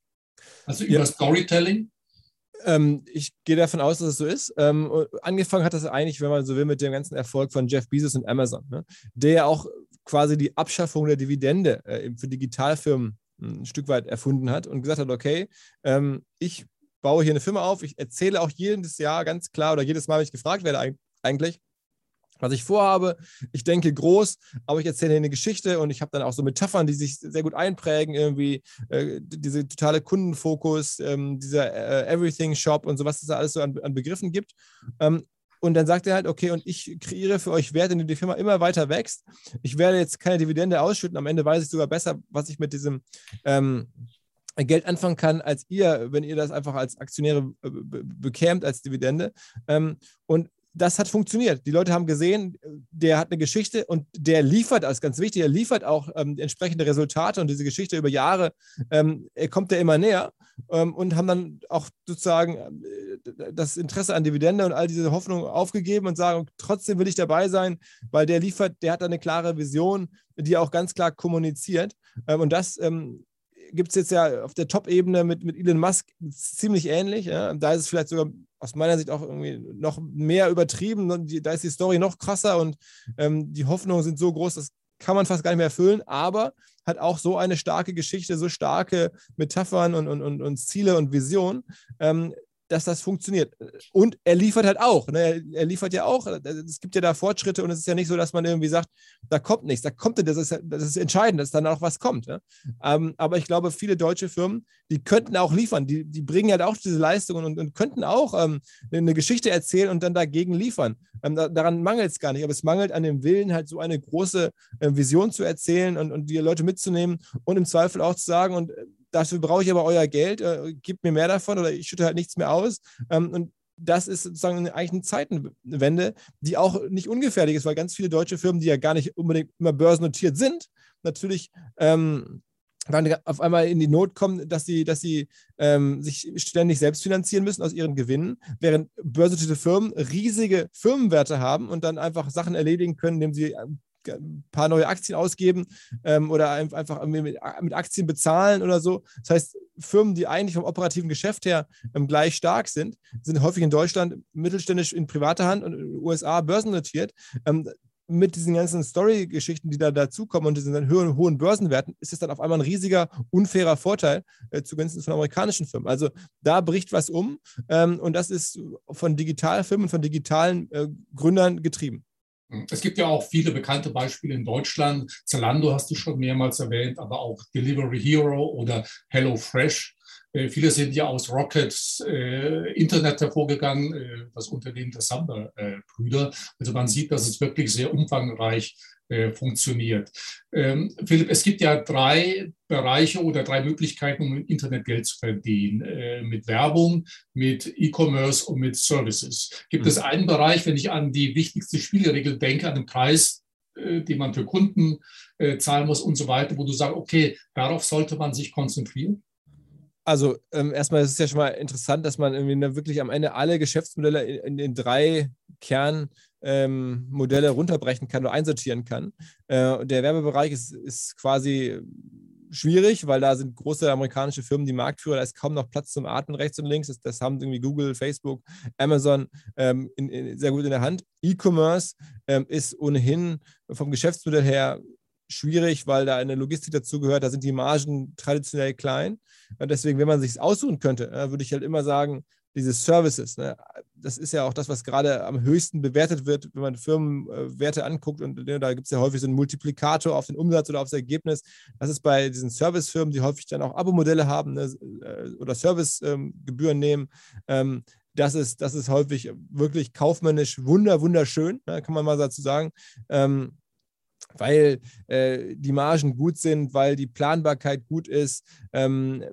Also über ja. Storytelling? Ähm, ich gehe davon aus, dass es so ist. Ähm, angefangen hat das eigentlich, wenn man so will, mit dem ganzen Erfolg von Jeff Bezos und Amazon, ne? der ja auch quasi die Abschaffung der Dividende äh, für Digitalfirmen hm, ein Stück weit erfunden hat und gesagt hat, okay, ähm, ich baue hier eine Firma auf, ich erzähle auch jedes Jahr ganz klar oder jedes Mal, wenn ich gefragt werde eigentlich, was ich vorhabe. Ich denke groß, aber ich erzähle eine Geschichte und ich habe dann auch so Metaphern, die sich sehr gut einprägen, irgendwie äh, diese totale Kundenfokus, ähm, dieser äh, Everything Shop und so, was es da alles so an, an Begriffen gibt. Ähm, und dann sagt er halt, okay, und ich kreiere für euch Wert, indem die Firma immer weiter wächst. Ich werde jetzt keine Dividende ausschütten. Am Ende weiß ich sogar besser, was ich mit diesem ähm, Geld anfangen kann, als ihr, wenn ihr das einfach als Aktionäre äh, bekämt als Dividende. Ähm, und das hat funktioniert. Die Leute haben gesehen, der hat eine Geschichte und der liefert, das ist ganz wichtig, er liefert auch ähm, entsprechende Resultate und diese Geschichte über Jahre, ähm, er kommt der immer näher ähm, und haben dann auch sozusagen äh, das Interesse an Dividende und all diese Hoffnung aufgegeben und sagen, trotzdem will ich dabei sein, weil der liefert, der hat eine klare Vision, die auch ganz klar kommuniziert. Ähm, und das ähm, gibt es jetzt ja auf der Top-Ebene mit, mit Elon Musk ziemlich ähnlich. Ja? Da ist es vielleicht sogar aus meiner Sicht auch irgendwie noch mehr übertrieben. Da ist die Story noch krasser und ähm, die Hoffnungen sind so groß, das kann man fast gar nicht mehr erfüllen, aber hat auch so eine starke Geschichte, so starke Metaphern und, und, und, und Ziele und Visionen, ähm, dass das funktioniert. Und er liefert halt auch. Ne? Er liefert ja auch. Es gibt ja da Fortschritte und es ist ja nicht so, dass man irgendwie sagt, da kommt nichts. Da kommt, das ist, das ist entscheidend, dass dann auch was kommt. Ne? Ähm, aber ich glaube, viele deutsche Firmen, die könnten auch liefern. Die, die bringen halt auch diese Leistungen und, und könnten auch ähm, eine Geschichte erzählen und dann dagegen liefern. Ähm, da, daran mangelt es gar nicht. Aber es mangelt an dem Willen, halt so eine große äh, Vision zu erzählen und, und die Leute mitzunehmen und im Zweifel auch zu sagen, und äh, dafür brauche ich aber euer Geld, äh, gebt mir mehr davon oder ich schütte halt nichts mehr aus. Ähm, und das ist sozusagen eigentlich eine Zeitenwende, die auch nicht ungefährlich ist, weil ganz viele deutsche Firmen, die ja gar nicht unbedingt immer börsennotiert sind, natürlich ähm, dann auf einmal in die Not kommen, dass sie, dass sie ähm, sich ständig selbst finanzieren müssen aus ihren Gewinnen, während börsennotierte Firmen riesige Firmenwerte haben und dann einfach Sachen erledigen können, indem sie ein paar neue Aktien ausgeben ähm, oder einfach mit, mit, Aktien bezahlen oder so. Das heißt, Firmen, die eigentlich vom operativen Geschäft her ähm, gleich stark sind, sind häufig in Deutschland mittelständisch in privater Hand und in den USA börsennotiert. Ähm, mit diesen ganzen Story-Geschichten, die da dazukommen und diesen hohen, hohen Börsenwerten, ist es dann auf einmal ein riesiger, unfairer Vorteil äh, zugunsten von amerikanischen Firmen. Also da bricht was um ähm, und das ist von Digitalfirmen, von digitalen äh, Gründern getrieben. Es gibt ja auch viele bekannte Beispiele in Deutschland. Zalando hast du schon mehrmals erwähnt, aber auch Delivery Hero oder HelloFresh. Äh, viele sind ja aus Rockets äh, Internet hervorgegangen, äh, das Unternehmen der Samba-Brüder. also man sieht, dass es wirklich sehr umfangreich äh, funktioniert. Ähm, Philipp, es gibt ja drei Bereiche oder drei Möglichkeiten, um im Internet Geld zu verdienen. Äh, mit Werbung, mit E-Commerce und mit Services. Gibt mhm. es einen Bereich, wenn ich an die wichtigste Spielregel denke, an den Preis, äh, den man für Kunden äh, zahlen muss und so weiter, wo du sagst, okay, darauf sollte man sich konzentrieren? Also ähm, erstmal ist es ja schon mal interessant, dass man irgendwie wirklich am Ende alle Geschäftsmodelle in, in drei Kernmodelle ähm, runterbrechen kann oder einsortieren kann. Äh, der Werbebereich ist, ist quasi schwierig, weil da sind große amerikanische Firmen die Marktführer, da ist kaum noch Platz zum Atmen rechts und links. Das, das haben irgendwie Google, Facebook, Amazon ähm, in, in, sehr gut in der Hand. E-Commerce ähm, ist ohnehin vom Geschäftsmodell her schwierig, weil da eine Logistik dazugehört. Da sind die Margen traditionell klein. Und deswegen, wenn man sich aussuchen könnte, würde ich halt immer sagen, diese Services, ne? das ist ja auch das, was gerade am höchsten bewertet wird, wenn man Firmenwerte anguckt und ne, da gibt es ja häufig so einen Multiplikator auf den Umsatz oder aufs Ergebnis. Das ist bei diesen Servicefirmen, die häufig dann auch Abo-Modelle haben ne? Äh, oder Servicegebühren ähm, nehmen. Ähm, das ist, das ist häufig wirklich kaufmännisch wunder, wunderschön, ne? kann man mal dazu sagen. Ähm, weil äh, die Margen gut sind, weil die Planbarkeit gut ist, ähm,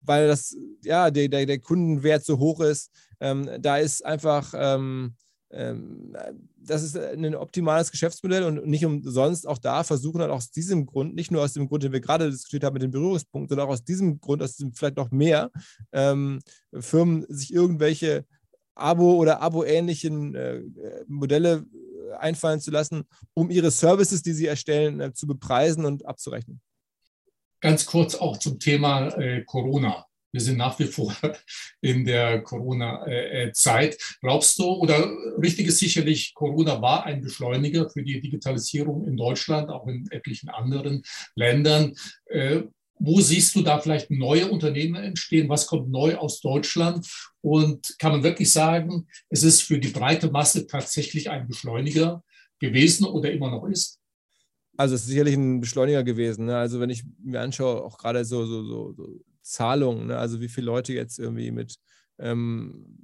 weil das, ja, der, der, der Kundenwert so hoch ist. Ähm, da ist einfach ähm, ähm, das ist ein optimales Geschäftsmodell und nicht umsonst auch da versuchen halt aus diesem Grund, nicht nur aus dem Grund, den wir gerade diskutiert haben mit den Berührungspunkten, sondern auch aus diesem Grund, aus diesem vielleicht noch mehr ähm, Firmen sich irgendwelche Abo- oder Abo-ähnlichen äh, Modelle einfallen zu lassen, um ihre Services, die sie erstellen, äh, zu bepreisen und abzurechnen. Ganz kurz auch zum Thema äh, Corona. Wir sind nach wie vor in der Corona-Zeit. Glaubst du, oder richtig ist sicherlich, Corona war ein Beschleuniger für die Digitalisierung in Deutschland, auch in etlichen anderen Ländern. Wo siehst du da vielleicht neue Unternehmen entstehen? Was kommt neu aus Deutschland? Und kann man wirklich sagen, es ist für die breite Masse tatsächlich ein Beschleuniger gewesen oder immer noch ist? Also es ist sicherlich ein Beschleuniger gewesen. Ne? Also wenn ich mir anschaue, auch gerade so, so, so, so Zahlungen, ne? also wie viele Leute jetzt irgendwie mit ähm,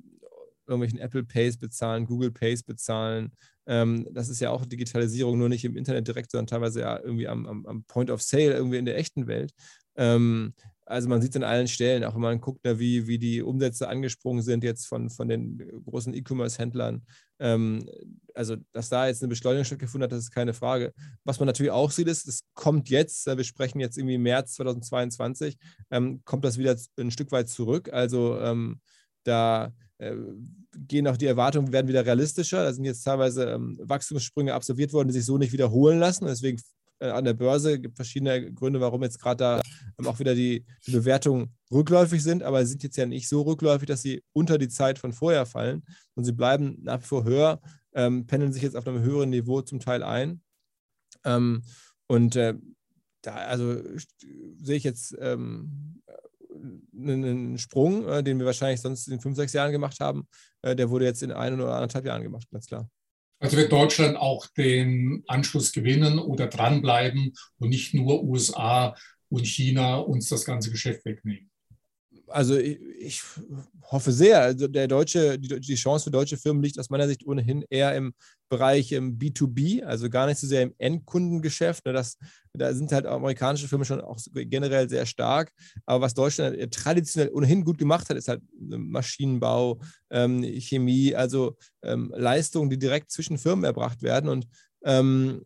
irgendwelchen Apple Pays bezahlen, Google Pays bezahlen. Ähm, das ist ja auch Digitalisierung, nur nicht im Internet direkt, sondern teilweise ja irgendwie am, am, am Point of Sale, irgendwie in der echten Welt. Ähm, also man sieht es an allen Stellen, auch wenn man guckt, wie, wie die Umsätze angesprungen sind jetzt von, von den großen E-Commerce-Händlern. Ähm, also, dass da jetzt eine Beschleunigung stattgefunden hat, das ist keine Frage. Was man natürlich auch sieht, ist, es kommt jetzt, wir sprechen jetzt irgendwie März 2022, ähm, kommt das wieder ein Stück weit zurück. Also ähm, da äh, gehen auch die Erwartungen, werden wieder realistischer. Da sind jetzt teilweise ähm, Wachstumssprünge absolviert worden, die sich so nicht wiederholen lassen. Deswegen äh, an der Börse. Es gibt verschiedene Gründe, warum jetzt gerade da ähm, auch wieder die, die, Bewertungen rückläufig sind, aber sie sind jetzt ja nicht so rückläufig, dass sie unter die Zeit von vorher fallen und sie bleiben nach wie vor höher, ähm, pendeln sich jetzt auf einem höheren Niveau zum Teil ein. Ähm, und äh, da also sehe ich jetzt ähm, einen Sprung, äh, den wir wahrscheinlich sonst in fünf, sechs Jahren gemacht haben, äh, der wurde jetzt in ein oder anderthalb Jahren gemacht, ganz klar. Also wird Deutschland auch den Anschluss gewinnen oder dranbleiben und nicht nur USA und China uns das ganze Geschäft wegnehmen? Also ich, ich hoffe sehr. Also der deutsche, die, die, Chance für deutsche Firmen liegt aus meiner Sicht ohnehin eher im Bereich im B2B, also gar nicht so sehr im Endkundengeschäft. Ne, das, da sind halt amerikanische Firmen schon auch generell sehr stark. Aber was Deutschland traditionell ohnehin gut gemacht hat, ist halt Maschinenbau, ähm, Chemie, also ähm, Leistungen, die direkt zwischen Firmen erbracht werden. Und ähm,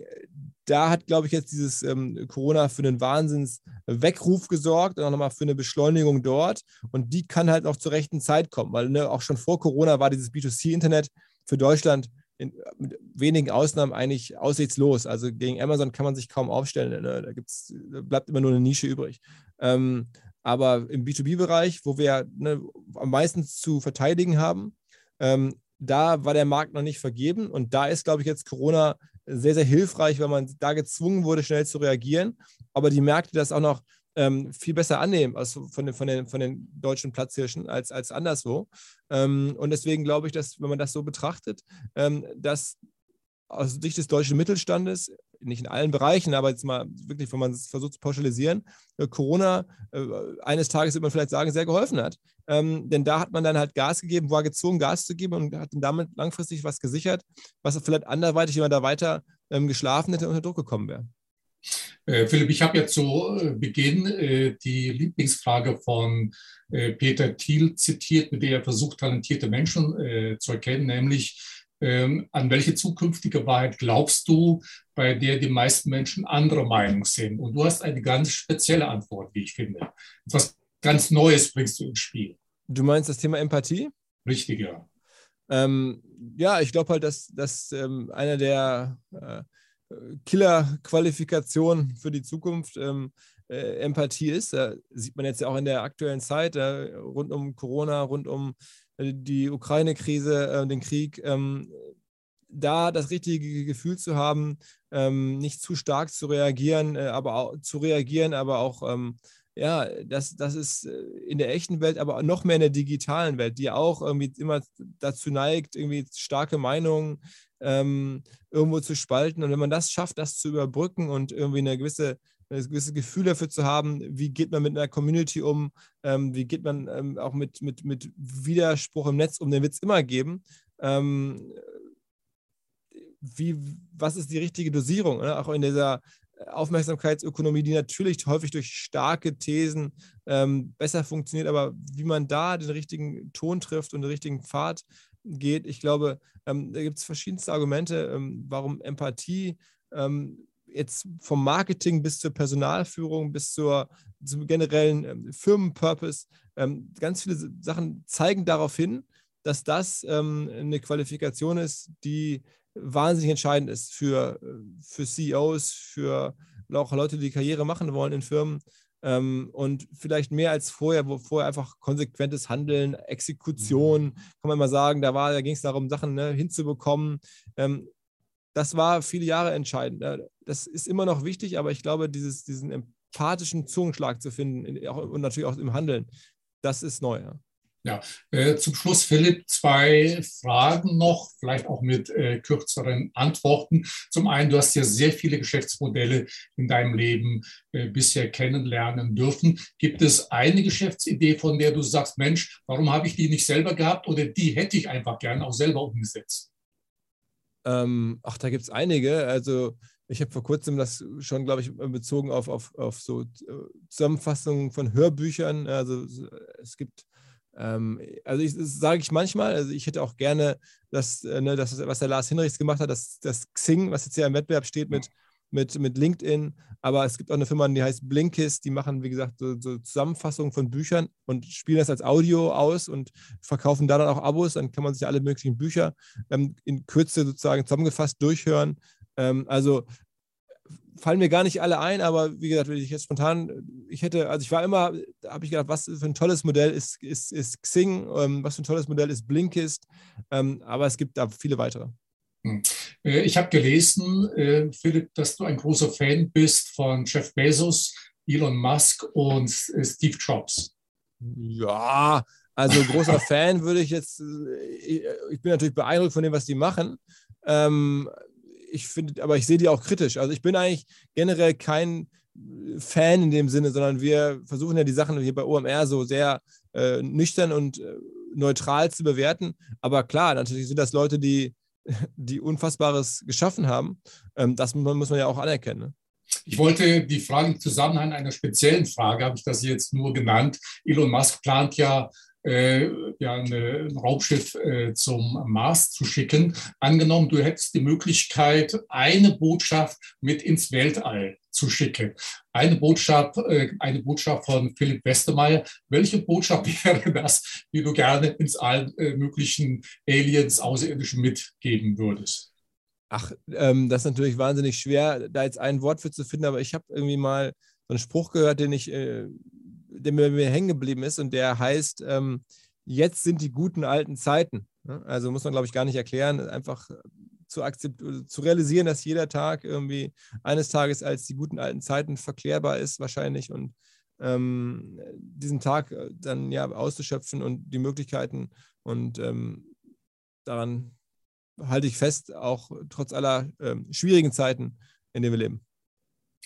da hat, glaube ich, jetzt dieses ähm, Corona für einen Wahnsinns-Weckruf gesorgt und auch nochmal für eine Beschleunigung dort. Und die kann halt auch zur rechten Zeit kommen, weil ne, auch schon vor Corona war dieses B2C-Internet für Deutschland in, mit wenigen Ausnahmen eigentlich aussichtslos. Also gegen Amazon kann man sich kaum aufstellen. Ne? Da, gibt's, da bleibt immer nur eine Nische übrig. Ähm, aber im B2B-Bereich, wo wir ne, am meisten zu verteidigen haben, ähm, da war der Markt noch nicht vergeben. Und da ist, glaube ich, jetzt Corona sehr, sehr hilfreich, weil man da gezwungen wurde, schnell zu reagieren. Aber die Märkte das auch noch ähm, viel besser annehmen als von den, von den, von den deutschen Platzhirschen als, als anderswo. Ähm, und deswegen glaube ich, dass, wenn man das so betrachtet, ähm, dass aus Sicht des deutschen Mittelstandes, nicht in allen Bereichen, aber jetzt mal wirklich, wenn man es versucht zu pauschalisieren, äh, Corona äh, eines Tages wird man vielleicht sagen, sehr geholfen hat. Ähm, denn da hat man dann halt Gas gegeben, war gezwungen, Gas zu geben und hat damit langfristig was gesichert, was vielleicht anderweitig, wenn man da weiter ähm, geschlafen hätte, unter Druck gekommen wäre. Äh, Philipp, ich habe jetzt zu Beginn die Lieblingsfrage von Peter Thiel zitiert, mit der er versucht, talentierte Menschen zu erkennen, nämlich ähm, an welche zukünftige Wahrheit glaubst du, bei der die meisten Menschen anderer Meinung sind? Und du hast eine ganz spezielle Antwort, wie ich finde. Etwas ganz Neues bringst du ins Spiel. Du meinst das Thema Empathie? Richtig, ja. Ähm, ja, ich glaube halt, dass, dass ähm, einer der äh, Killer-Qualifikationen für die Zukunft ähm, äh, Empathie ist. Da sieht man jetzt ja auch in der aktuellen Zeit äh, rund um Corona, rund um die Ukraine-Krise, äh, den Krieg, ähm, da das richtige Gefühl zu haben, ähm, nicht zu stark zu reagieren, äh, aber auch zu reagieren, aber auch ähm, ja, das, das ist äh, in der echten Welt, aber noch mehr in der digitalen Welt, die auch irgendwie immer dazu neigt, irgendwie starke Meinungen ähm, irgendwo zu spalten. Und wenn man das schafft, das zu überbrücken und irgendwie eine gewisse ein gewisses Gefühl dafür zu haben, wie geht man mit einer Community um, ähm, wie geht man ähm, auch mit, mit, mit Widerspruch im Netz um, den wird es immer geben. Ähm, wie, was ist die richtige Dosierung? Ne? Auch in dieser Aufmerksamkeitsökonomie, die natürlich häufig durch starke Thesen ähm, besser funktioniert, aber wie man da den richtigen Ton trifft und den richtigen Pfad geht. Ich glaube, ähm, da gibt es verschiedenste Argumente, ähm, warum Empathie ähm, jetzt vom Marketing bis zur Personalführung bis zur, zum generellen ähm, Firmenpurpose, ähm, ganz viele Sachen zeigen darauf hin, dass das ähm, eine Qualifikation ist, die wahnsinnig entscheidend ist für, für CEOs, für auch Leute, die Karriere machen wollen in Firmen. Ähm, und vielleicht mehr als vorher, wo vorher einfach konsequentes Handeln, Exekution, mhm. kann man mal sagen, da, da ging es darum, Sachen ne, hinzubekommen. Ähm, das war viele Jahre entscheidend. Ne? Das ist immer noch wichtig, aber ich glaube, dieses, diesen empathischen Zungenschlag zu finden in, auch, und natürlich auch im Handeln, das ist neu. Ja. Ja, äh, zum Schluss, Philipp, zwei Fragen noch, vielleicht auch mit äh, kürzeren Antworten. Zum einen, du hast ja sehr viele Geschäftsmodelle in deinem Leben äh, bisher kennenlernen dürfen. Gibt es eine Geschäftsidee, von der du sagst, Mensch, warum habe ich die nicht selber gehabt oder die hätte ich einfach gern auch selber umgesetzt? Ähm, ach, da gibt es einige. Also ich habe vor kurzem das schon, glaube ich, bezogen auf, auf, auf so äh, Zusammenfassungen von Hörbüchern. Also es gibt, ähm, also ich, das sage ich manchmal, also ich hätte auch gerne das, äh, ne, das, was der Lars Hinrichs gemacht hat, das, das Xing, was jetzt ja im Wettbewerb steht mit mit, mit LinkedIn. Aber es gibt auch eine Firma, die heißt Blinkist, die machen, wie gesagt, so, so Zusammenfassungen von Büchern und spielen das als Audio aus und verkaufen da dann auch Abos. Dann kann man sich alle möglichen Bücher ähm, in Kürze sozusagen zusammengefasst durchhören. Ähm, also fallen mir gar nicht alle ein, aber wie gesagt, wenn ich jetzt spontan, ich hätte, also ich war immer, da habe ich gedacht, was für ein tolles Modell ist, ist, ist Xing, ähm, was für ein tolles Modell ist Blinkist, ähm, aber es gibt da viele weitere. Hm. Äh, ich habe gelesen, äh, Philipp, dass du ein großer Fan bist von Jeff Bezos, Elon Musk und äh, Steve Jobs. Ja, also großer Fan würde ich jetzt, ich bin natürlich beeindruckt von dem, was die machen. Ähm, ich finde, aber ich sehe die auch kritisch. Also ich bin eigentlich generell kein Fan in dem Sinne, sondern wir versuchen ja die Sachen hier bei OMR so sehr nüchtern und neutral zu bewerten. Aber klar, natürlich sind das Leute, die die Unfassbares geschaffen haben. Ähm, das muss man ja auch anerkennen. Ne? Ich wollte die Frage im Zusammenhang einer speziellen Frage, habe ich das jetzt nur genannt. Elon Musk plant ja äh, ja, eine, ein Raumschiff äh, zum Mars zu schicken. Angenommen, du hättest die Möglichkeit, eine Botschaft mit ins Weltall zu. Eine Botschaft, äh, eine Botschaft von Philipp Westermeier. Welche Botschaft wäre das, die du gerne ins allen äh, möglichen Aliens, Außerirdischen mitgeben würdest? Ach, ähm, das ist natürlich wahnsinnig schwer, da jetzt ein Wort für zu finden, aber ich habe irgendwie mal so einen Spruch gehört, den ich äh, der mir, mir hängen geblieben ist und der heißt, ähm, jetzt sind die guten alten Zeiten. Also muss man, glaube ich, gar nicht erklären, einfach zu, zu realisieren, dass jeder Tag irgendwie eines Tages als die guten alten Zeiten verklärbar ist wahrscheinlich und ähm, diesen Tag äh, dann ja auszuschöpfen und die Möglichkeiten und ähm, daran halte ich fest, auch trotz aller ähm, schwierigen Zeiten, in denen wir leben.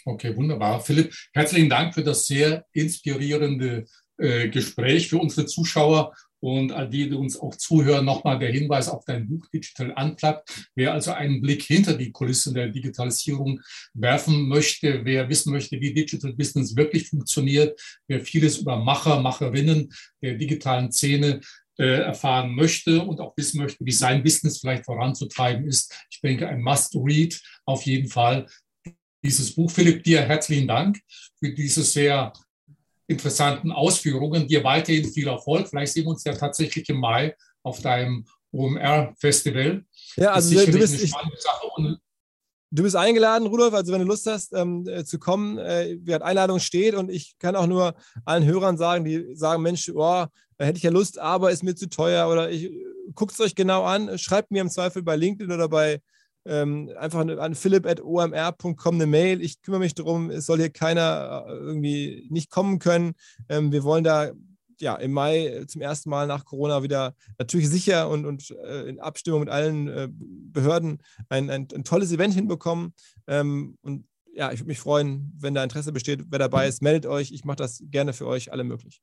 Okay, wunderbar. Philipp, herzlichen Dank für das sehr inspirierende äh, Gespräch für unsere Zuschauer und all die, die uns auch zuhören, nochmal der Hinweis auf dein Buch Digital Unplugged. Wer also einen Blick hinter die Kulissen der Digitalisierung werfen möchte, wer wissen möchte, wie Digital Business wirklich funktioniert, wer vieles über Macher, Macherinnen der digitalen Szene äh, erfahren möchte und auch wissen möchte, wie sein Business vielleicht voranzutreiben ist. Ich denke, ein Must-Read auf jeden Fall dieses Buch. Philipp, dir herzlichen Dank für diese sehr interessanten Ausführungen. Dir weiterhin viel Erfolg. Vielleicht sehen wir uns ja tatsächlich im Mai auf deinem OMR-Festival. Ja, also du bist, ich, du bist eingeladen, Rudolf, also wenn du Lust hast ähm, äh, zu kommen, äh, die Einladung steht und ich kann auch nur allen Hörern sagen, die sagen, Mensch, oh, da hätte ich ja Lust, aber ist mir zu teuer oder ich guckt es euch genau an, schreibt mir im Zweifel bei LinkedIn oder bei ähm, einfach an philipp.omr.com eine Mail. Ich kümmere mich darum, es soll hier keiner äh, irgendwie nicht kommen können. Ähm, wir wollen da ja, im Mai zum ersten Mal nach Corona wieder natürlich sicher und, und äh, in Abstimmung mit allen äh, Behörden ein, ein, ein, tolles Event hinbekommen. Ähm, und ja, ich würde mich freuen, wenn da Interesse besteht, wer dabei ist, meldet euch. Ich mache das gerne für euch alle möglich.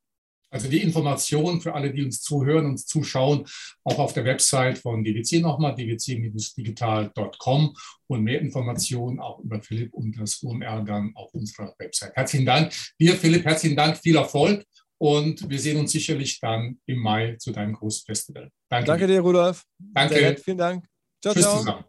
Also die Informationen für alle, die uns zuhören und zuschauen, auch auf der Website von DWC nochmal, dwc-digital.com und mehr Informationen auch über Philipp und das UMR dann auf unserer Website. Herzlichen Dank. Dir, Philipp, herzlichen Dank, viel Erfolg Und wir sehen uns sicherlich dann im Mai zu deinem großen Festival. Danke, Danke dir, Rudolf. Danke. Vielen Dank. Ciao, Tschüss ciao. Zusammen.